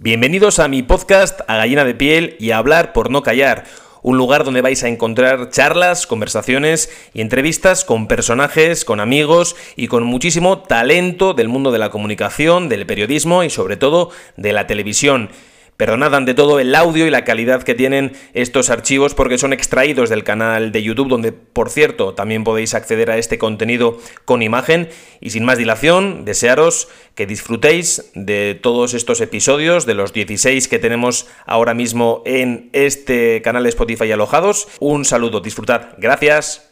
Bienvenidos a mi podcast A Gallina de Piel y a Hablar por No Callar, un lugar donde vais a encontrar charlas, conversaciones y entrevistas con personajes, con amigos y con muchísimo talento del mundo de la comunicación, del periodismo y sobre todo de la televisión. Perdonad ante todo el audio y la calidad que tienen estos archivos porque son extraídos del canal de YouTube donde, por cierto, también podéis acceder a este contenido con imagen. Y sin más dilación, desearos que disfrutéis de todos estos episodios, de los 16 que tenemos ahora mismo en este canal de Spotify alojados. Un saludo, disfrutad. Gracias.